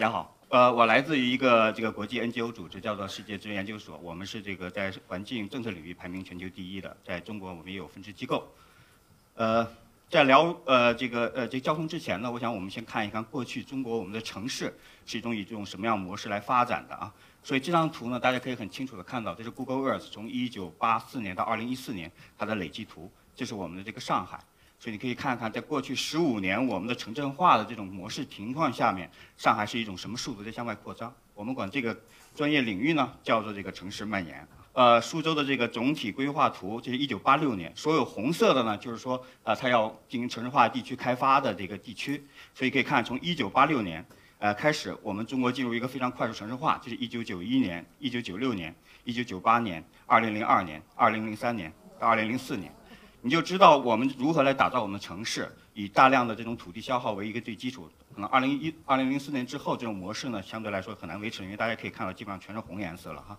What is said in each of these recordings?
大家好，呃，我来自于一个这个国际 NGO 组织，叫做世界资源研究所。我们是这个在环境政策领域排名全球第一的，在中国我们也有分支机构。呃，在聊呃这个呃这交通之前呢，我想我们先看一看过去中国我们的城市是一种以这种什么样模式来发展的啊。所以这张图呢，大家可以很清楚的看到，这是 Google Earth 从1984年到2014年它的累计图，这是我们的这个上海。所以你可以看看，在过去十五年我们的城镇化的这种模式情况下面，上海是一种什么速度在向外扩张？我们管这个专业领域呢叫做这个城市蔓延。呃，苏州的这个总体规划图，这是一九八六年，所有红色的呢就是说，呃，它要进行城市化地区开发的这个地区。所以可以看，从一九八六年呃开始，我们中国进入一个非常快速城市化，就是一九九一年、一九九六年、一九九八年、二零零二年、二零零三年到二零零四年。你就知道我们如何来打造我们的城市，以大量的这种土地消耗为一个最基础。可能二零一二零零四年之后，这种模式呢，相对来说很难维持，因为大家可以看到，基本上全是红颜色了哈。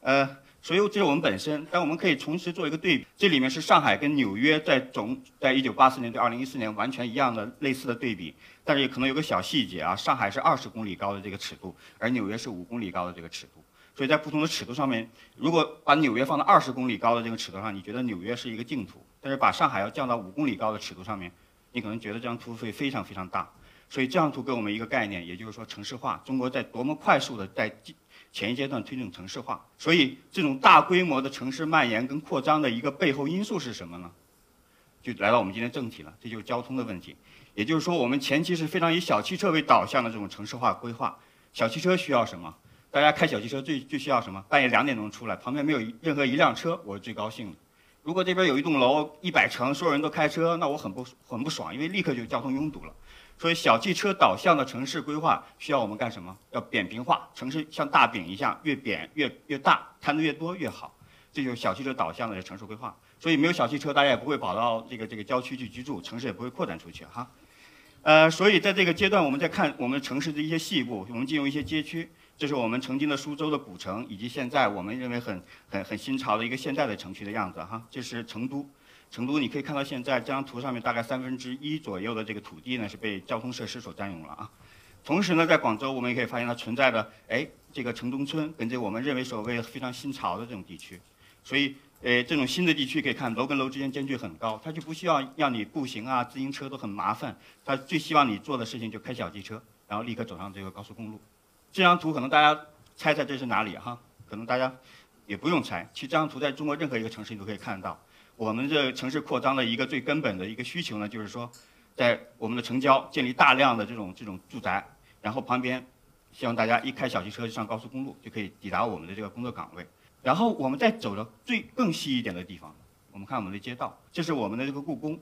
呃，所以这是我们本身，但我们可以同时做一个对比。这里面是上海跟纽约在总在一九八四年对二零一四年完全一样的类似的对比，但是也可能有个小细节啊，上海是二十公里高的这个尺度，而纽约是五公里高的这个尺度。所以在不同的尺度上面，如果把纽约放到二十公里高的这个尺度上，你觉得纽约是一个净土；但是把上海要降到五公里高的尺度上面，你可能觉得这张图会非常非常大。所以这张图给我们一个概念，也就是说城市化，中国在多么快速的在前一阶段推动城市化。所以这种大规模的城市蔓延跟扩张的一个背后因素是什么呢？就来到我们今天正题了，这就是交通的问题。也就是说，我们前期是非常以小汽车为导向的这种城市化规划。小汽车需要什么？大家开小汽车最最需要什么？半夜两点钟出来，旁边没有任何一辆车，我是最高兴的。如果这边有一栋楼一百层，所有人都开车，那我很不很不爽，因为立刻就交通拥堵了。所以小汽车导向的城市规划需要我们干什么？要扁平化，城市像大饼一样，越扁越越大，摊的越多越好。这就是小汽车导向的城市规划。所以没有小汽车，大家也不会跑到这个这个郊区去居住，城市也不会扩展出去哈。呃，所以在这个阶段，我们在看我们城市的一些细部，我们进入一些街区。这是我们曾经的苏州的古城，以及现在我们认为很很很新潮的一个现代的城区的样子哈。这是成都，成都你可以看到现在这张图上面大概三分之一左右的这个土地呢是被交通设施所占用了啊。同时呢，在广州我们也可以发现它存在的哎这个城中村跟这我们认为所谓非常新潮的这种地区，所以呃这种新的地区可以看楼跟楼之间间距很高，它就不需要让你步行啊自行车都很麻烦，它最希望你做的事情就开小汽车，然后立刻走上这个高速公路。这张图可能大家猜猜这是哪里哈？可能大家也不用猜，其实这张图在中国任何一个城市你都可以看到。我们这城市扩张的一个最根本的一个需求呢，就是说，在我们的城郊建立大量的这种这种住宅，然后旁边希望大家一开小汽车就上高速公路，就可以抵达我们的这个工作岗位。然后我们再走到最更细一点的地方，我们看我们的街道，这是我们的这个故宫，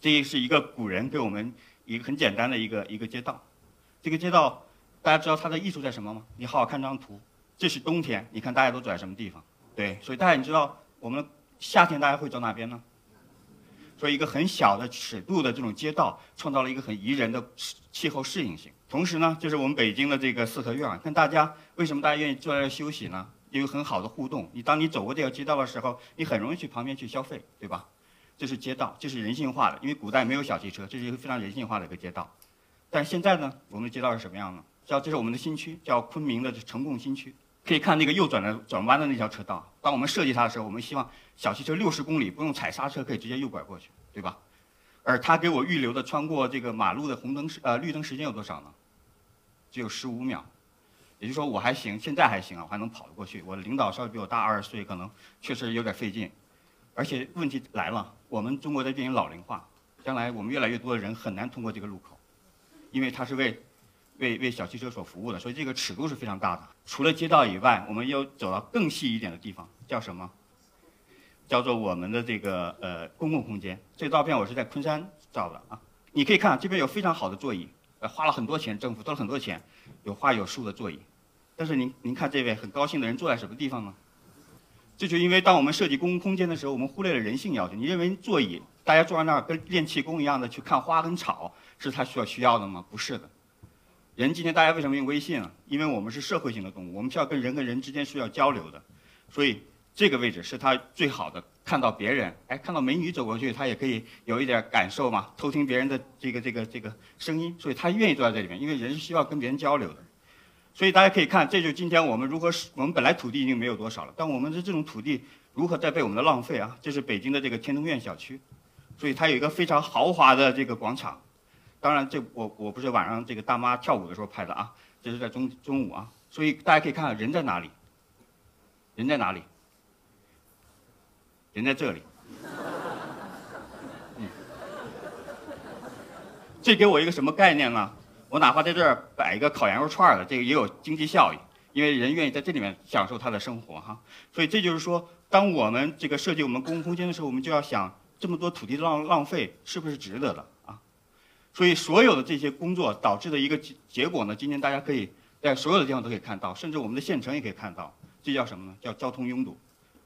这是一个古人给我们一个很简单的一个一个街道，这个街道。大家知道它的艺术在什么吗？你好好看张图，这是冬天，你看大家都走在什么地方？对，所以大家你知道我们夏天大家会走哪边呢？所以一个很小的尺度的这种街道，创造了一个很宜人的气候适应性。同时呢，就是我们北京的这个四合院，看大家为什么大家愿意坐在这休息呢？有很好的互动。你当你走过这条街道的时候，你很容易去旁边去消费，对吧？这是街道，这是人性化的，因为古代没有小汽车，这是一个非常人性化的一个街道。但现在呢，我们的街道是什么样呢？叫这是我们的新区，叫昆明的呈贡新区。可以看那个右转的转弯的那条车道。当我们设计它的时候，我们希望小汽车六十公里不用踩刹车，可以直接右拐过去，对吧？而它给我预留的穿过这个马路的红灯时呃绿灯时间有多少呢？只有十五秒。也就是说我还行，现在还行啊，我还能跑得过去。我的领导稍微比我大二十岁，可能确实有点费劲。而且问题来了，我们中国在进行老龄化，将来我们越来越多的人很难通过这个路口，因为它是为。为为小汽车所服务的，所以这个尺度是非常大的。除了街道以外，我们又走到更细一点的地方，叫什么？叫做我们的这个呃公共空间。这个照片我是在昆山照的啊。你可以看这边有非常好的座椅，呃花了很多钱，政府花了很多钱，有花有树的座椅。但是您您看这位很高兴的人坐在什么地方呢？这就因为当我们设计公共空间的时候，我们忽略了人性要求。你认为座椅大家坐在那儿跟练气功一样的去看花跟草，是他需要需要的吗？不是的。人今天大家为什么用微信啊？因为我们是社会性的动物，我们需要跟人跟人之间是要交流的，所以这个位置是它最好的。看到别人，哎，看到美女走过去，他也可以有一点感受嘛，偷听别人的这个这个这个声音，所以他愿意坐在这里面，因为人是需要跟别人交流的。所以大家可以看，这就是今天我们如何，我们本来土地已经没有多少了，但我们的这种土地如何在被我们的浪费啊？这是北京的这个天通苑小区，所以它有一个非常豪华的这个广场。当然，这我我不是晚上这个大妈跳舞的时候拍的啊，这是在中中午啊。所以大家可以看看人在哪里，人在哪里？人在这里。嗯，这给我一个什么概念呢？我哪怕在这儿摆一个烤羊肉串的，这个也有经济效益，因为人愿意在这里面享受他的生活哈。所以这就是说，当我们这个设计我们公共空间的时候，我们就要想这么多土地浪浪费是不是值得的？所以所有的这些工作导致的一个结结果呢，今天大家可以在所有的地方都可以看到，甚至我们的县城也可以看到，这叫什么呢？叫交通拥堵。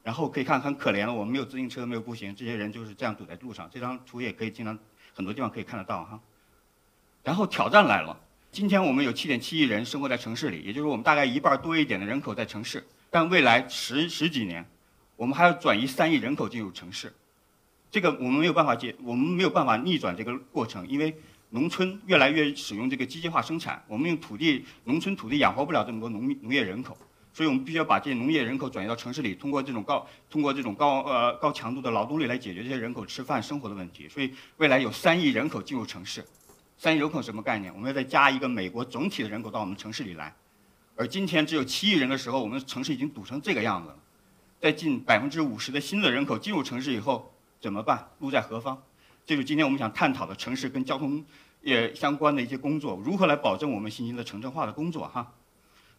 然后可以看很可怜了，我们没有自行车，没有步行，这些人就是这样堵在路上。这张图也可以经常很多地方可以看得到哈。然后挑战来了，今天我们有7.7亿人生活在城市里，也就是我们大概一半多一点的人口在城市。但未来十十几年，我们还要转移三亿人口进入城市，这个我们没有办法解，我们没有办法逆转这个过程，因为农村越来越使用这个机械化生产，我们用土地，农村土地养活不了这么多农农业人口。所以我们必须要把这些农业人口转移到城市里，通过这种高通过这种高呃高强度的劳动力来解决这些人口吃饭生活的问题。所以未来有三亿人口进入城市，三亿人口什么概念？我们要再加一个美国总体的人口到我们城市里来，而今天只有七亿人的时候，我们城市已经堵成这个样子了。在近百分之五十的新的人口进入城市以后怎么办？路在何方？这就是今天我们想探讨的城市跟交通也相关的一些工作，如何来保证我们新型的城镇化的工作哈？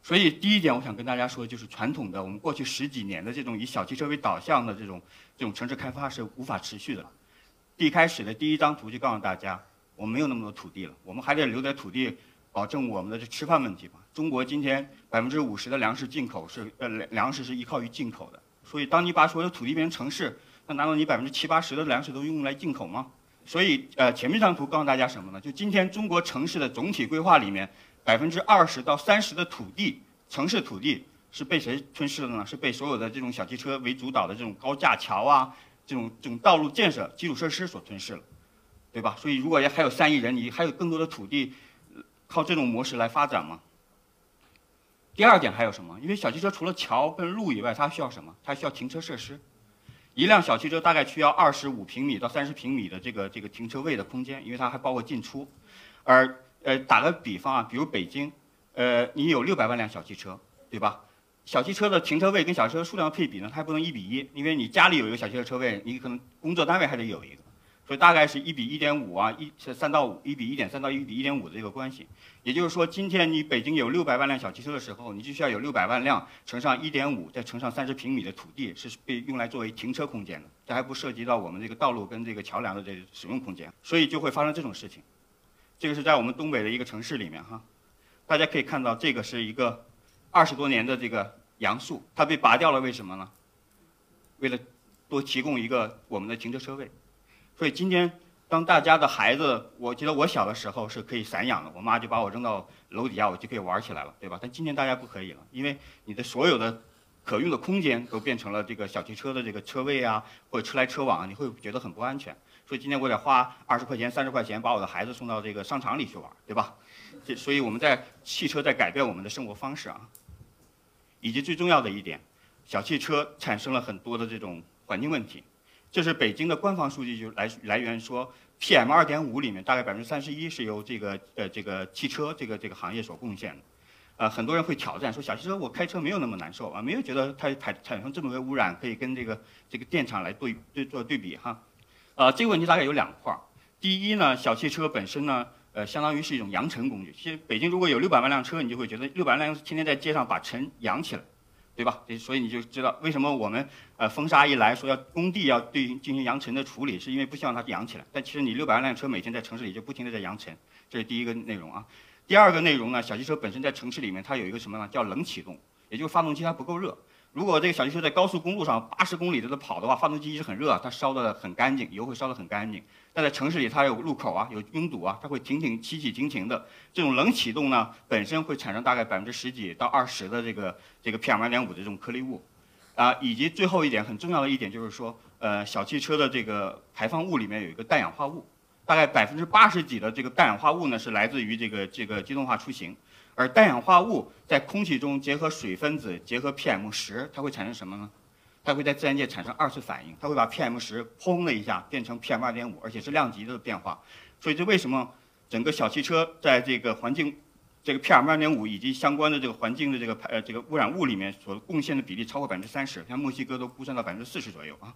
所以第一点，我想跟大家说，就是传统的我们过去十几年的这种以小汽车为导向的这种这种城市开发是无法持续的。一开始的第一张图就告诉大家，我们没有那么多土地了，我们还得留点土地，保证我们的这吃饭问题吧。中国今天百分之五十的粮食进口是呃粮食是依靠于进口的，所以当你把所有土地变成城市，那难道你百分之七八十的粮食都用来进口吗？所以呃前面这张图告诉大家什么呢？就今天中国城市的总体规划里面。百分之二十到三十的土地，城市土地是被谁吞噬的呢？是被所有的这种小汽车为主导的这种高架桥啊，这种这种道路建设基础设施所吞噬了，对吧？所以如果还有三亿人，你还有更多的土地，靠这种模式来发展吗？第二点还有什么？因为小汽车除了桥跟路以外，它需要什么？它需要停车设施。一辆小汽车大概需要二十五平米到三十平米的这个这个停车位的空间，因为它还包括进出，而。呃，打个比方啊，比如北京，呃，你有六百万辆小汽车，对吧？小汽车的停车位跟小车数量配比呢，它还不能一比一，因为你家里有一个小汽车车位，你可能工作单位还得有一个，所以大概是一比一点五啊，一是三到五，一比一点三到一比一点五的这个关系。也就是说，今天你北京有六百万辆小汽车的时候，你就需要有六百万辆乘上一点五，再乘上三十平米的土地，是被用来作为停车空间的。这还不涉及到我们这个道路跟这个桥梁的这个使用空间，所以就会发生这种事情。这个是在我们东北的一个城市里面哈，大家可以看到，这个是一个二十多年的这个杨树，它被拔掉了，为什么呢？为了多提供一个我们的停车车位。所以今天，当大家的孩子，我记得我小的时候是可以散养的，我妈就把我扔到楼底下，我就可以玩起来了，对吧？但今天大家不可以了，因为你的所有的可用的空间都变成了这个小汽车的这个车位啊，或者车来车往，你会觉得很不安全。所以今天我得花二十块钱、三十块钱把我的孩子送到这个商场里去玩，对吧？这所以我们在汽车在改变我们的生活方式啊，以及最重要的一点，小汽车产生了很多的这种环境问题。这是北京的官方数据，就来来源说，PM 二点五里面大概百分之三十一是由这个呃这个汽车这个这个行业所贡献的。呃，很多人会挑战说，小汽车我开车没有那么难受啊，没有觉得它产产生这么多污染，可以跟这个这个电厂来对对做对比哈。呃，这个问题大概有两块儿。第一呢，小汽车本身呢，呃，相当于是一种扬尘工具。其实北京如果有六百万辆车，你就会觉得六百万辆天天在街上把尘扬起来，对吧？所以你就知道为什么我们呃风沙一来说要工地要对进行扬尘的处理，是因为不希望它扬起来。但其实你六百万辆车每天在城市里就不停的在扬尘，这是第一个内容啊。第二个内容呢，小汽车本身在城市里面它有一个什么呢？叫冷启动，也就是发动机它不够热。如果这个小汽车在高速公路上八十公里在这跑的话，发动机一直很热，它烧得很干净，油会烧得很干净。但在城市里，它有路口啊，有拥堵啊，它会停停起起停停的。这种冷启动呢，本身会产生大概百分之十几到二十的这个这个 PM 二点五的这种颗粒物，啊，以及最后一点很重要的一点就是说，呃，小汽车的这个排放物里面有一个氮氧化物，大概百分之八十几的这个氮氧化物呢是来自于这个这个机动化出行，而氮氧化物在空气中结合水分子结合 PM 十，它会产生什么呢？它会在自然界产生二次反应，它会把 PM 十砰的一下变成 PM 二点五，而且是量级的变化。所以这为什么整个小汽车在这个环境，这个 PM 二点五以及相关的这个环境的这个排呃这个污染物里面所贡献的比例超过百分之三十，像墨西哥都估算到百分之四十左右啊。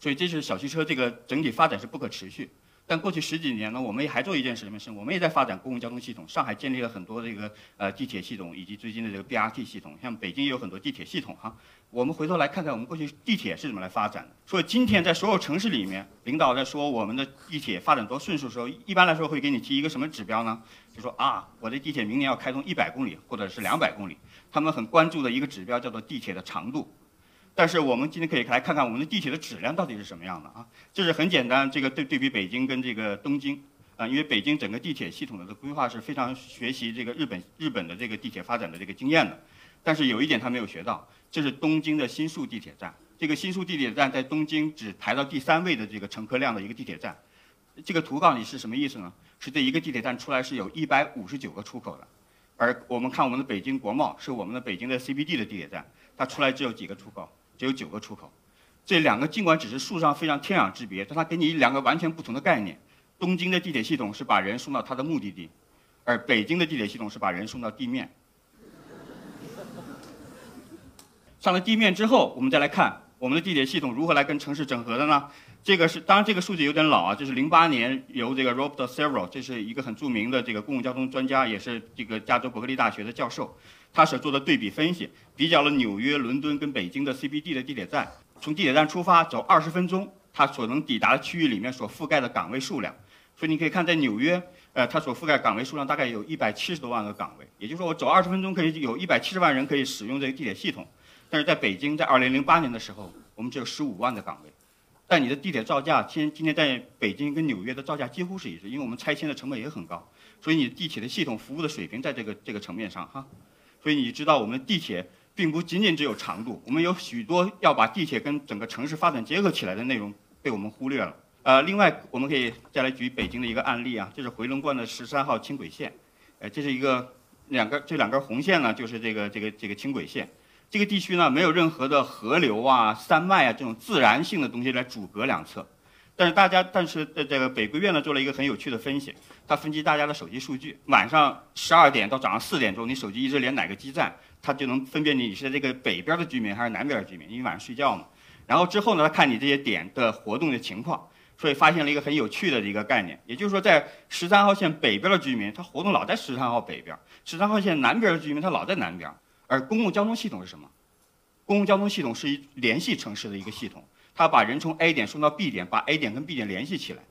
所以这是小汽车这个整体发展是不可持续。但过去十几年呢，我们也还做一件事情是，我们也在发展公共交通系统。上海建立了很多这个呃地铁系统，以及最近的这个 BRT 系统。像北京也有很多地铁系统哈。我们回头来看看我们过去地铁是怎么来发展的。所以今天在所有城市里面，领导在说我们的地铁发展多迅速的时候，一般来说会给你提一个什么指标呢？就说啊，我的地铁明年要开通一百公里或者是两百公里。他们很关注的一个指标叫做地铁的长度。但是我们今天可以来看看我们的地铁的质量到底是什么样的啊？这是很简单，这个对对比北京跟这个东京啊，因为北京整个地铁系统的规划是非常学习这个日本日本的这个地铁发展的这个经验的。但是有一点他没有学到，就是东京的新宿地铁站。这个新宿地铁站在东京只排到第三位的这个乘客量的一个地铁站。这个图告诉你是什么意思呢？是这一个地铁站出来是有一百五十九个出口的，而我们看我们的北京国贸是我们的北京的 CBD 的地铁站，它出来只有几个出口。只有九个出口，这两个尽管只是数上非常天壤之别，但它给你两个完全不同的概念。东京的地铁系统是把人送到它的目的地，而北京的地铁系统是把人送到地面。上了地面之后，我们再来看我们的地铁系统如何来跟城市整合的呢？这个是当然这个数据有点老啊，这是零八年由这个 Robert Servo，这是一个很著名的这个公共交通专家，也是这个加州伯克利大学的教授。他所做的对比分析，比较了纽约、伦敦跟北京的 CBD 的地铁站，从地铁站出发走二十分钟，它所能抵达的区域里面所覆盖的岗位数量。所以你可以看，在纽约，呃，它所覆盖岗位数量大概有一百七十多万个岗位，也就是说，我走二十分钟可以有一百七十万人可以使用这个地铁系统。但是在北京，在二零零八年的时候，我们只有十五万的岗位。但你的地铁造价，今今天在北京跟纽约的造价几乎是一致，因为我们拆迁的成本也很高，所以你地铁的系统服务的水平在这个这个层面上哈。所以你知道，我们地铁并不仅仅只有长度，我们有许多要把地铁跟整个城市发展结合起来的内容被我们忽略了。呃，另外我们可以再来举北京的一个案例啊，这是回龙观的十三号轻轨线，呃，这是一个两根这两根红线呢，就是这个这个这个轻轨线。这个地区呢，没有任何的河流啊、山脉啊这种自然性的东西来阻隔两侧。但是大家，但是呃，这个北规院呢做了一个很有趣的分析，他分析大家的手机数据，晚上十二点到早上四点钟，你手机一直连哪个基站，它就能分辨你你是在这个北边的居民还是南边的居民，因为晚上睡觉嘛。然后之后呢，他看你这些点的活动的情况，所以发现了一个很有趣的一个概念，也就是说，在十三号线北边的居民，他活动老在十三号北边；十三号线南边的居民，他老在南边。而公共交通系统是什么？公共交通系统是一联系城市的一个系统。他把人从 A 点送到 B 点，把 A 点跟 B 点联系起来，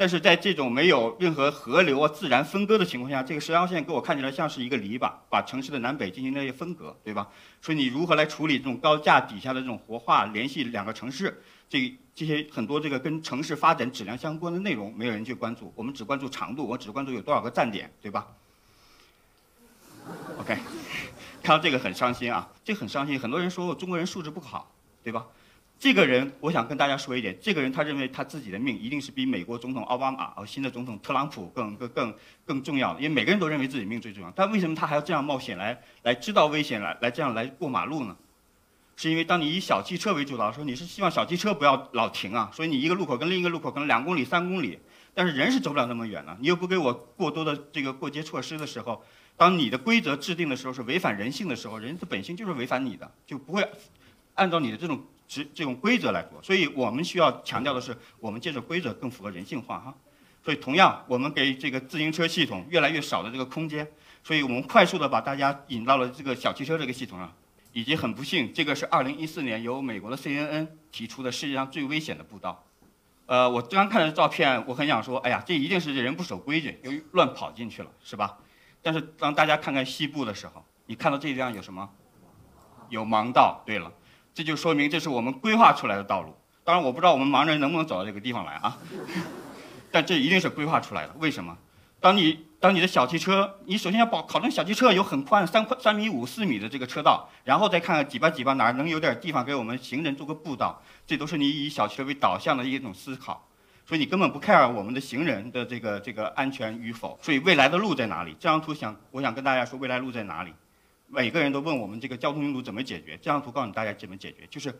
但是在这种没有任何河流啊自然分割的情况下，这个十号线给我看起来像是一个篱笆，把城市的南北进行了一些分隔，对吧？所以你如何来处理这种高架底下的这种活化联系两个城市，这这些很多这个跟城市发展质量相关的内容，没有人去关注，我们只关注长度，我只关注有多少个站点，对吧？OK，看到这个很伤心啊，这很伤心，很多人说我中国人素质不好，对吧？这个人，我想跟大家说一点。这个人他认为他自己的命一定是比美国总统奥巴马和新的总统特朗普更更更更重要的，因为每个人都认为自己命最重要。但为什么他还要这样冒险来来知道危险来来这样来过马路呢？是因为当你以小汽车为主导的时候，你是希望小汽车不要老停啊，所以你一个路口跟另一个路口可能两公里三公里，但是人是走不了那么远的。你又不给我过多的这个过街措施的时候，当你的规则制定的时候是违反人性的时候，人的本性就是违反你的，就不会按照你的这种。是这种规则来做，所以我们需要强调的是，我们建设规则更符合人性化哈。所以同样，我们给这个自行车系统越来越少的这个空间，所以我们快速的把大家引到了这个小汽车这个系统上，以及很不幸，这个是二零一四年由美国的 CNN 提出的世界上最危险的步道。呃，我刚看的照片，我很想说，哎呀，这一定是这人不守规矩，由于乱跑进去了，是吧？但是当大家看看西部的时候，你看到这地方有什么？有盲道。对了。这就说明这是我们规划出来的道路。当然，我不知道我们盲人能不能走到这个地方来啊。但这一定是规划出来的。为什么？当你当你的小汽车，你首先要保考证小汽车有很宽三宽三米五四米的这个车道，然后再看看挤吧挤吧哪儿能有点地方给我们行人做个步道，这都是你以小汽车为导向的一种思考。所以你根本不 care 我们的行人的这个这个安全与否。所以未来的路在哪里？这张图想我想跟大家说，未来路在哪里？每个人都问我们这个交通拥堵怎么解决？这张图告诉大家怎么解决，就是，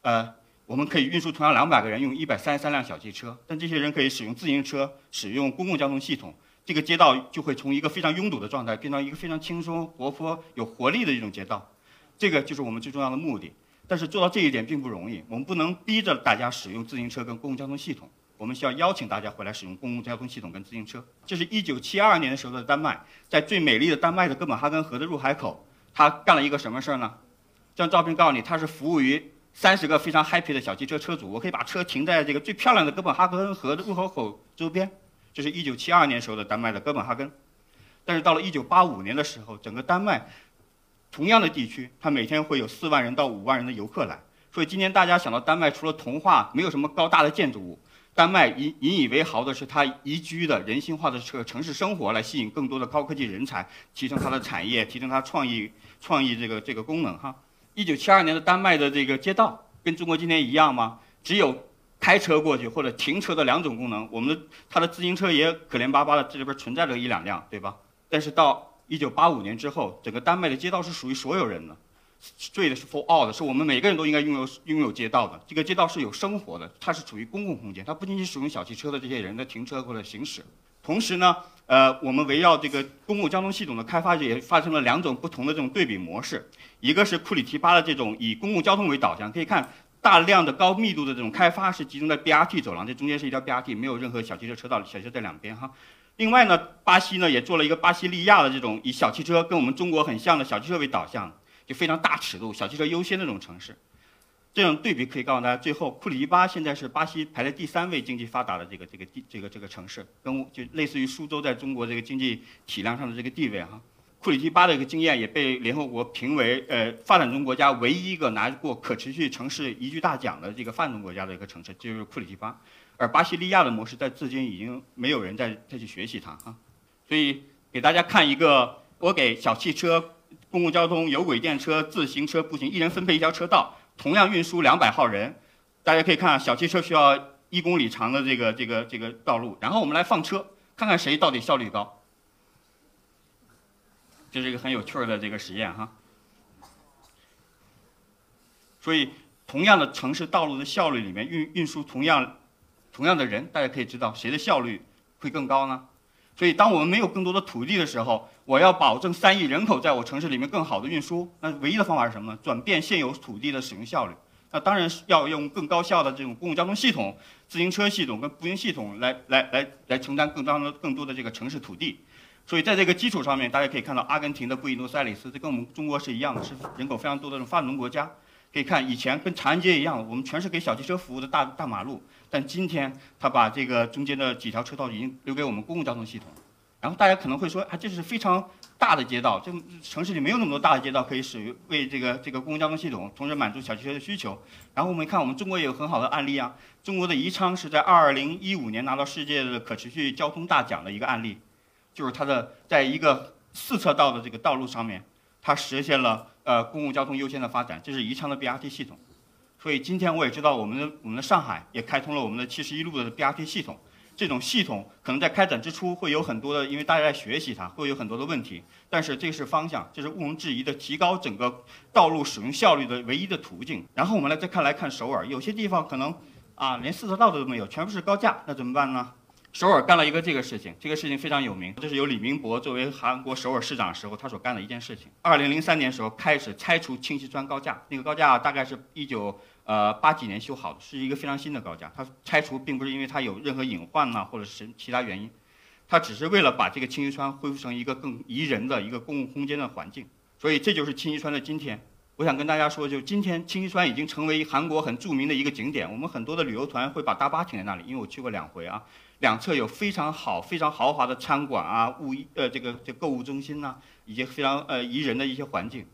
呃，我们可以运输同样两百个人用一百三十三辆小汽车，但这些人可以使用自行车，使用公共交通系统。这个街道就会从一个非常拥堵的状态变成一个非常轻松、活泼、有活力的一种街道，这个就是我们最重要的目的。但是做到这一点并不容易，我们不能逼着大家使用自行车跟公共交通系统，我们需要邀请大家回来使用公共交通系统跟自行车。这是一九七二年的时候的丹麦，在最美丽的丹麦的哥本哈根河的入海口，他干了一个什么事儿呢？这张照片告诉你，他是服务于三十个非常 happy 的小汽车车主，我可以把车停在这个最漂亮的哥本哈根河的入口口周边。这是一九七二年时候的丹麦的哥本哈根，但是到了一九八五年的时候，整个丹麦同样的地区，它每天会有四万人到五万人的游客来。所以今天大家想到丹麦，除了童话，没有什么高大的建筑物。丹麦引引以为豪的是它宜居的人性化的这个城市生活，来吸引更多的高科技人才，提升它的产业，提升它创意创意这个这个功能哈。一九七二年的丹麦的这个街道跟中国今天一样吗？只有。开车过去或者停车的两种功能，我们的它的自行车也可怜巴巴的，这里边存在着一两辆，对吧？但是到一九八五年之后，整个丹麦的街道是属于所有人的，street 是 for all 的，是我们每个人都应该拥有拥有街道的。这个街道是有生活的，它是处于公共空间，它不仅仅使用小汽车的这些人的停车或者行驶。同时呢，呃，我们围绕这个公共交通系统的开发也发生了两种不同的这种对比模式，一个是库里提巴的这种以公共交通为导向，可以看。大量的高密度的这种开发是集中在 BRT 走廊，这中间是一条 BRT，没有任何小汽车车道，小汽车在两边哈。另外呢，巴西呢也做了一个巴西利亚的这种以小汽车跟我们中国很像的小汽车为导向，就非常大尺度，小汽车优先的这种城市。这种对比可以告诉大家，最后库里基巴现在是巴西排在第三位经济发达的这个这个地这个这个城市，跟就类似于苏州在中国这个经济体量上的这个地位哈。库里基巴的一个经验也被联合国评为呃发展中国家唯一一个拿过可持续城市宜居大奖的这个发展中国家的一个城市，就是库里基巴。而巴西利亚的模式在至今已经没有人再再去学习它哈。所以给大家看一个，我给小汽车、公共交通、有轨电车、自行车、步行一人分配一条车道，同样运输两百号人。大家可以看，小汽车需要一公里长的这个这个这个道路，然后我们来放车，看看谁到底效率高。这是一个很有趣儿的这个实验哈，所以同样的城市道路的效率里面运运输同样同样的人，大家可以知道谁的效率会更高呢？所以当我们没有更多的土地的时候，我要保证三亿人口在我城市里面更好的运输，那唯一的方法是什么呢？转变现有土地的使用效率。那当然是要用更高效的这种公共交通系统、自行车系统跟步行系统来来来来承担更多的更多的这个城市土地。所以在这个基础上面，大家可以看到阿根廷的布宜诺斯艾利斯，这跟我们中国是一样的，是人口非常多的这种发展中国家。可以看以前跟长安街一样，我们全是给小汽车服务的大大马路，但今天他把这个中间的几条车道已经留给我们公共交通系统。然后大家可能会说，啊，这是非常大的街道，这城市里没有那么多大的街道可以使用为这个这个公共交通系统，同时满足小汽车的需求。然后我们看，我们中国也有很好的案例啊，中国的宜昌是在二零一五年拿到世界的可持续交通大奖的一个案例。就是它的在一个四车道的这个道路上面，它实现了呃公共交通优先的发展，这是宜昌的 BRT 系统。所以今天我也知道，我们的我们的上海也开通了我们的七十一路的 BRT 系统。这种系统可能在开展之初会有很多的，因为大家在学习它，会有很多的问题。但是这是方向，这是毋庸置疑的提高整个道路使用效率的唯一的途径。然后我们来再看来看首尔，有些地方可能啊连四车道都没有，全部是高架，那怎么办呢？首尔干了一个这个事情，这个事情非常有名，这是由李明博作为韩国首尔市长时候他所干的一件事情。二零零三年时候开始拆除清溪川高架，那个高架大概是一九呃八几年修好的，是一个非常新的高架。它拆除并不是因为它有任何隐患呐，或者是其他原因，它只是为了把这个清溪川恢复成一个更宜人的一个公共空间的环境。所以这就是清溪川的今天。我想跟大家说，就今天清溪川已经成为韩国很著名的一个景点，我们很多的旅游团会把大巴停在那里，因为我去过两回啊。两侧有非常好、非常豪华的餐馆啊，物呃这个这购物中心呐，以及非常呃宜人的一些环境。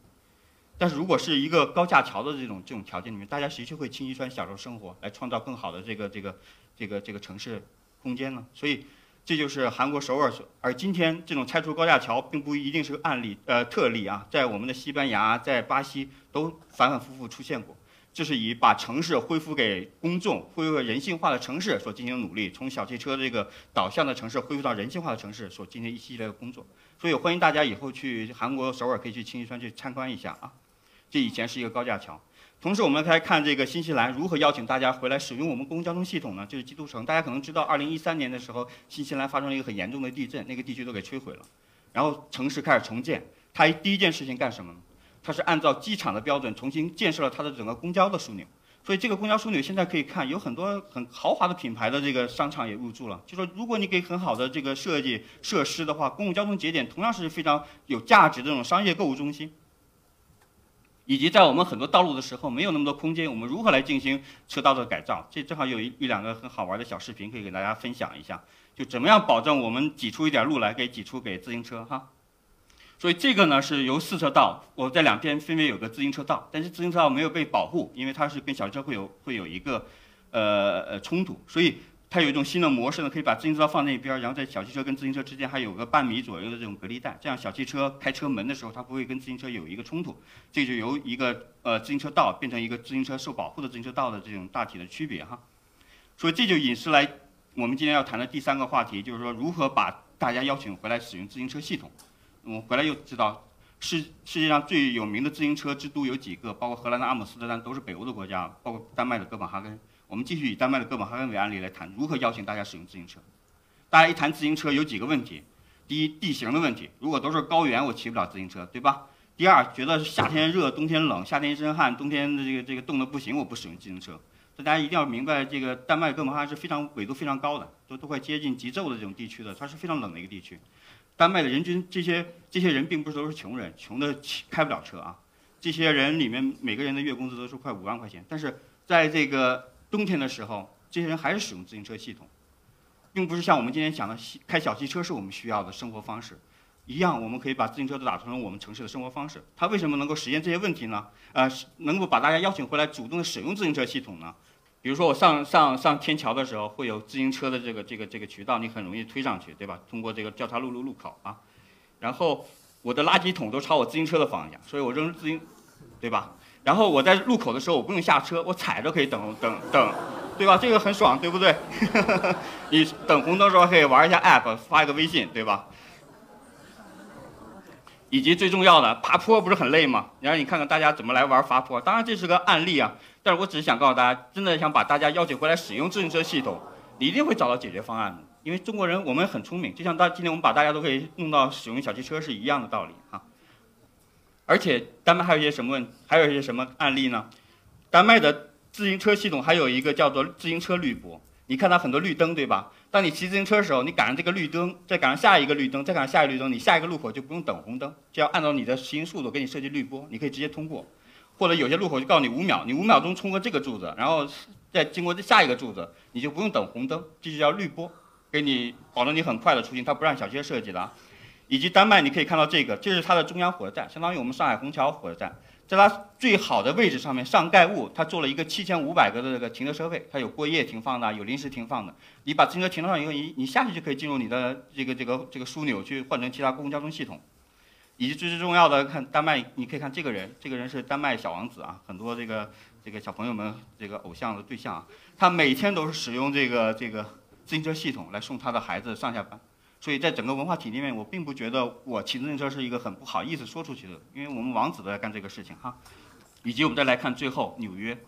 但是如果是一个高架桥的这种这种条件里面，大家谁去会清溪川享受生活，来创造更好的这个这个这个这个城市空间呢？所以。这就是韩国首尔。而今天这种拆除高架桥并不一定是个案例，呃，特例啊，在我们的西班牙、在巴西都反反复复出现过。这是以把城市恢复给公众、恢复人性化的城市所进行努力，从小汽车这个导向的城市恢复到人性化的城市所进行一系列的工作。所以欢迎大家以后去韩国首尔可以去清溪川去参观一下啊。这以前是一个高架桥。同时，我们来看这个新西兰如何邀请大家回来使用我们公共交通系统呢？就是基督城。大家可能知道，二零一三年的时候，新西兰发生了一个很严重的地震，那个地区都给摧毁了，然后城市开始重建。它第一件事情干什么呢？它是按照机场的标准重新建设了它的整个公交的枢纽。所以这个公交枢纽现在可以看，有很多很豪华的品牌的这个商场也入驻了。就说如果你给很好的这个设计设施的话，公共交通节点同样是非常有价值的这种商业购物中心。以及在我们很多道路的时候没有那么多空间，我们如何来进行车道的改造？这正好有一一两个很好玩的小视频可以给大家分享一下，就怎么样保证我们挤出一点路来给挤出给自行车哈。所以这个呢是由四车道，我在两边分别有个自行车道，但是自行车道没有被保护，因为它是跟小车会有会有一个呃呃冲突，所以。它有一种新的模式呢，可以把自行车放那边，然后在小汽车跟自行车之间还有个半米左右的这种隔离带，这样小汽车开车门的时候，它不会跟自行车有一个冲突。这就由一个呃自行车道变成一个自行车受保护的自行车道的这种大体的区别哈。所以这就引申来我们今天要谈的第三个话题，就是说如何把大家邀请回来使用自行车系统。我回来又知道世世界上最有名的自行车之都有几个，包括荷兰的阿姆斯特丹都是北欧的国家，包括丹麦的哥本哈根。我们继续以丹麦的哥本哈根为案例来谈如何邀请大家使用自行车。大家一谈自行车有几个问题：第一，地形的问题，如果都是高原，我骑不了自行车，对吧？第二，觉得夏天热，冬天冷，夏天一身汗，冬天的这个这个冻得不行，我不使用自行车。所以大家一定要明白，这个丹麦哥本哈根是非常纬度非常高的，都都快接近极昼的这种地区的，它是非常冷的一个地区。丹麦的人均这些这些人并不是都是穷人，穷的开不了车啊。这些人里面每个人的月工资都是快五万块钱，但是在这个冬天的时候，这些人还是使用自行车系统，并不是像我们今天讲的开小汽车是我们需要的生活方式，一样，我们可以把自行车都打成我们城市的生活方式。它为什么能够实现这些问题呢？呃，能够把大家邀请回来主动的使用自行车系统呢？比如说我上上上天桥的时候，会有自行车的这个这个这个渠道，你很容易推上去，对吧？通过这个交叉路路路口啊，然后我的垃圾桶都朝我自行车的方向，所以我扔自行，对吧？然后我在路口的时候，我不用下车，我踩着可以等等等，对吧？这个很爽，对不对？你等红灯的时候可以玩一下 app，发一个微信，对吧？以及最重要的，爬坡不是很累吗？然后你看看大家怎么来玩爬坡。当然这是个案例啊，但是我只是想告诉大家，真的想把大家邀请回来使用自行车系统，你一定会找到解决方案的。因为中国人我们很聪明，就像大今天我们把大家都可以弄到使用小汽车是一样的道理哈。而且丹麦还有一些什么问，还有一些什么案例呢？丹麦的自行车系统还有一个叫做自行车绿波。你看它很多绿灯，对吧？当你骑自行车的时候，你赶上这个绿灯，再赶上下一个绿灯，再赶上下一个绿灯，你下一个路口就不用等红灯，就要按照你的骑行速度给你设计绿波，你可以直接通过。或者有些路口就告诉你五秒，你五秒钟冲过这个柱子，然后再经过这下一个柱子，你就不用等红灯，这就叫绿波，给你保证你很快的出行。它不让小汽车设计的啊。以及丹麦，你可以看到这个，这是它的中央火车站，相当于我们上海虹桥火车站，在它最好的位置上面上盖物，它做了一个七千五百个的这个停车车位，它有过夜停放的，有临时停放的。你把自行车停到上以后，你你下去就可以进入你的这个这个这个枢纽去换成其他公共交通系统。以及最最重要的，看丹麦，你可以看这个人，这个人是丹麦小王子啊，很多这个这个小朋友们这个偶像的对象啊，他每天都是使用这个这个自行车系统来送他的孩子上下班。所以在整个文化体里面，我并不觉得我骑自行车是一个很不好意思说出去的，因为我们王子都在干这个事情哈。以及我们再来看最后纽约，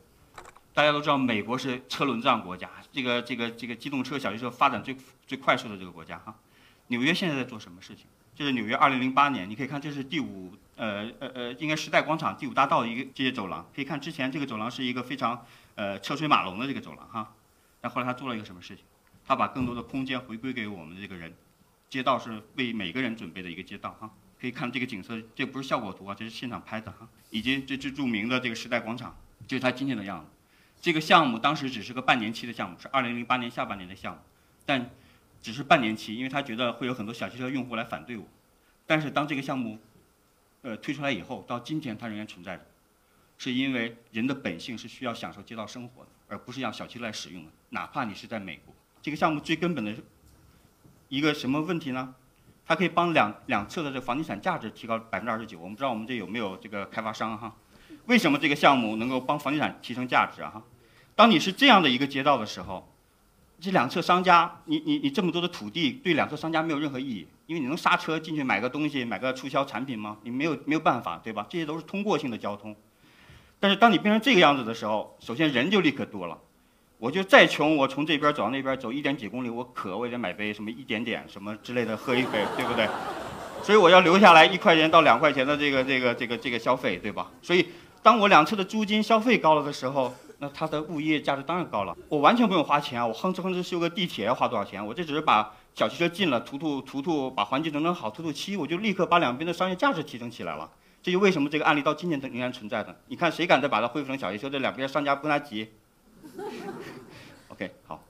大家都知道美国是车轮战国家，这个这个这个机动车、小汽车发展最最快速的这个国家哈。纽约现在在做什么事情？这是纽约2008年，你可以看这是第五呃呃呃，应该时代广场第五大道一个这些走廊，可以看之前这个走廊是一个非常呃车水马龙的这个走廊哈。但后来他做了一个什么事情？他把更多的空间回归给我们的这个人。街道是为每个人准备的一个街道哈，可以看这个景色，这不是效果图啊，这是现场拍的哈。以及这最著名的这个时代广场，就是它今天的样子。这个项目当时只是个半年期的项目，是二零零八年下半年的项目，但只是半年期，因为他觉得会有很多小汽车用户来反对我。但是当这个项目，呃推出来以后，到今天它仍然存在着，是因为人的本性是需要享受街道生活的，而不是让小汽车来使用的，哪怕你是在美国。这个项目最根本的。一个什么问题呢？它可以帮两两侧的这个房地产价值提高百分之二十九。我们不知道我们这有没有这个开发商哈？为什么这个项目能够帮房地产提升价值啊？哈，当你是这样的一个街道的时候，这两侧商家，你你你这么多的土地对两侧商家没有任何意义，因为你能刹车进去买个东西，买个促销产品吗？你没有没有办法，对吧？这些都是通过性的交通。但是当你变成这个样子的时候，首先人就立刻多了。我就再穷，我从这边走到那边走一点几公里，我渴，我也得买杯什么一点点什么之类的喝一杯，对不对？所以我要留下来一块钱到两块钱的这个这个这个这个消费，对吧？所以当我两侧的租金消费高了的时候，那它的物业价值当然高了。我完全不用花钱啊，我哼哧哼哧修个地铁要花多少钱？我这只是把小汽车进了，涂涂涂涂，把环境整整好，涂涂漆，我就立刻把两边的商业价值提升起来了。这就为什么这个案例到今年仍然存在的。你看谁敢再把它恢复成小汽车？这两边商家不跟他急。好，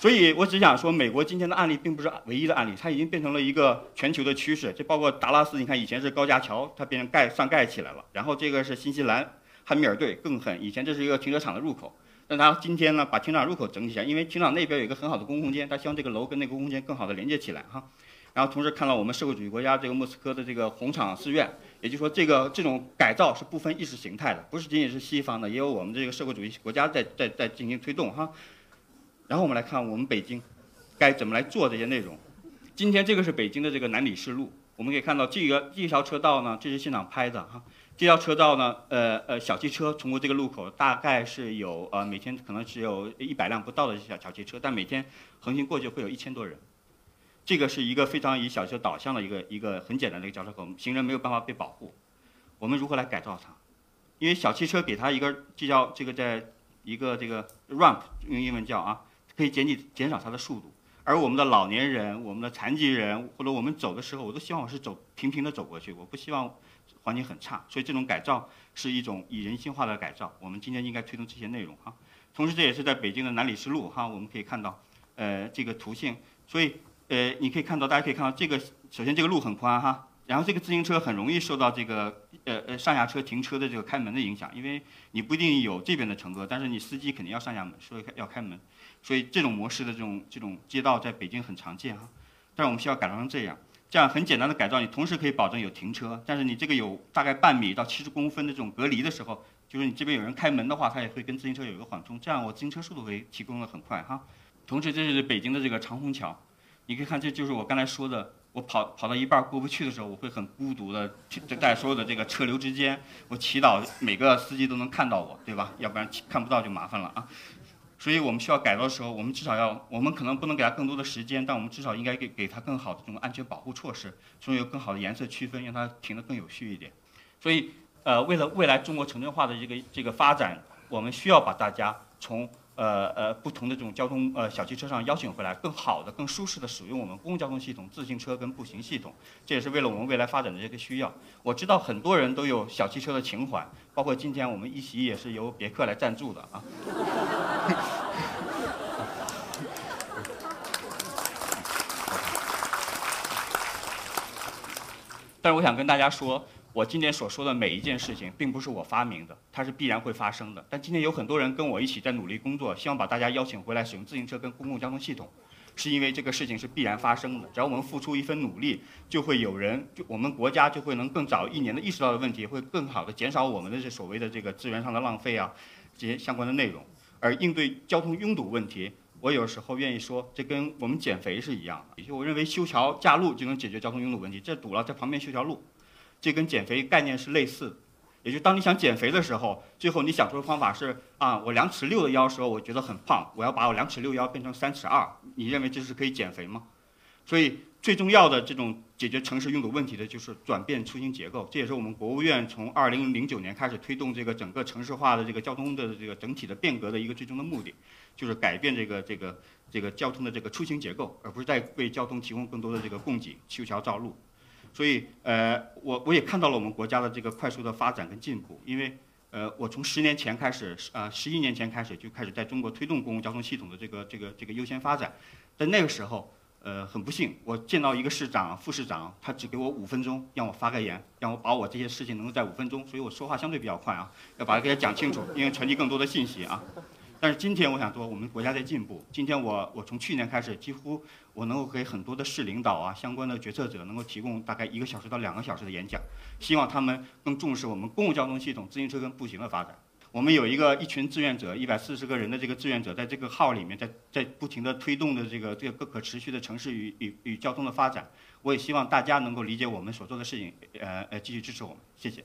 所以我只想说，美国今天的案例并不是唯一的案例，它已经变成了一个全球的趋势。这包括达拉斯，你看以前是高架桥，它变成盖上盖起来了。然后这个是新西兰汉密尔顿更狠，以前这是一个停车场的入口，但它今天呢把停车场入口整理起来，因为停车场那边有一个很好的公共空间，它希望这个楼跟那个公共空间更好的连接起来哈。然后同时看到我们社会主义国家这个莫斯科的这个红场寺院，也就是说这个这种改造是不分意识形态的，不是仅仅是西方的，也有我们这个社会主义国家在在在进行推动哈。然后我们来看我们北京该怎么来做这些内容。今天这个是北京的这个南礼士路，我们可以看到这个这条车道呢，这是现场拍的哈。这条车道呢，呃呃，小汽车通过这个路口大概是有呃每天可能只有一百辆不到的小小汽车，但每天横行过去会有一千多人。这个是一个非常以小车导向的一个一个很简单的一个交叉口，行人没有办法被保护。我们如何来改造它？因为小汽车给它一个这叫这个在一个这个 ramp 用英文叫啊。可以减减减少它的速度，而我们的老年人、我们的残疾人或者我们走的时候，我都希望我是走平平的走过去，我不希望环境很差。所以这种改造是一种以人性化的改造。我们今天应该推动这些内容哈。同时这也是在北京的南礼士路哈，我们可以看到，呃，这个图形。所以呃，你可以看到，大家可以看到这个，首先这个路很宽哈，然后这个自行车很容易受到这个呃呃上下车停车的这个开门的影响，因为你不一定有这边的乘客，但是你司机肯定要上下门，所以要开门。所以这种模式的这种这种街道在北京很常见哈，但是我们需要改造成这样，这样很简单的改造，你同时可以保证有停车，但是你这个有大概半米到七十公分的这种隔离的时候，就是你这边有人开门的话，它也会跟自行车有一个缓冲，这样我自行车速度会提供的很快哈。同时这是北京的这个长虹桥，你可以看这就是我刚才说的，我跑跑到一半过不去的时候，我会很孤独的在所有的这个车流之间，我祈祷每个司机都能看到我，对吧？要不然看不到就麻烦了啊。所以我们需要改造的时候，我们至少要，我们可能不能给它更多的时间，但我们至少应该给给它更好的这种安全保护措施，所以有更好的颜色区分，让它停得更有序一点。所以，呃，为了未来中国城镇化的这个这个发展，我们需要把大家从。呃呃，不同的这种交通呃小汽车上邀请回来，更好的、更舒适的使用我们公共交通系统，自行车跟步行系统，这也是为了我们未来发展的这个需要。我知道很多人都有小汽车的情怀，包括今天我们一席也是由别克来赞助的啊。但是我想跟大家说。我今天所说的每一件事情，并不是我发明的，它是必然会发生的。但今天有很多人跟我一起在努力工作，希望把大家邀请回来使用自行车跟公共交通系统，是因为这个事情是必然发生的。只要我们付出一份努力，就会有人，就我们国家就会能更早一年的意识到的问题，会更好的减少我们的这所谓的这个资源上的浪费啊，这些相关的内容。而应对交通拥堵问题，我有时候愿意说，这跟我们减肥是一样的。也就我认为修桥架路就能解决交通拥堵问题，这堵了在旁边修条路。这跟减肥概念是类似的，也就当你想减肥的时候，最后你想出的方法是啊，我两尺六的腰时候我觉得很胖，我要把我两尺六腰变成三尺二，你认为这是可以减肥吗？所以最重要的这种解决城市拥堵问题的就是转变出行结构，这也是我们国务院从二零零九年开始推动这个整个城市化的这个交通的这个整体的变革的一个最终的目的，就是改变这个这个这个交通的这个出行结构，而不是在为交通提供更多的这个供给，修桥造路。所以，呃，我我也看到了我们国家的这个快速的发展跟进步，因为，呃，我从十年前开始，呃，十一年前开始就开始在中国推动公共交通系统的这个这个这个优先发展，在那个时候，呃，很不幸，我见到一个市长、副市长，他只给我五分钟，让我发个言，让我把我这些事情能够在五分钟，所以我说话相对比较快啊，要把它给他讲清楚，因为传递更多的信息啊。但是今天我想说，我们国家在进步。今天我我从去年开始，几乎我能够给很多的市领导啊、相关的决策者能够提供大概一个小时到两个小时的演讲，希望他们更重视我们公共交通系统、自行车跟步行的发展。我们有一个一群志愿者，一百四十个人的这个志愿者，在这个号里面，在在不停的推动的这个这个可持续的城市与与与交通的发展。我也希望大家能够理解我们所做的事情，呃呃，继续支持我们，谢谢。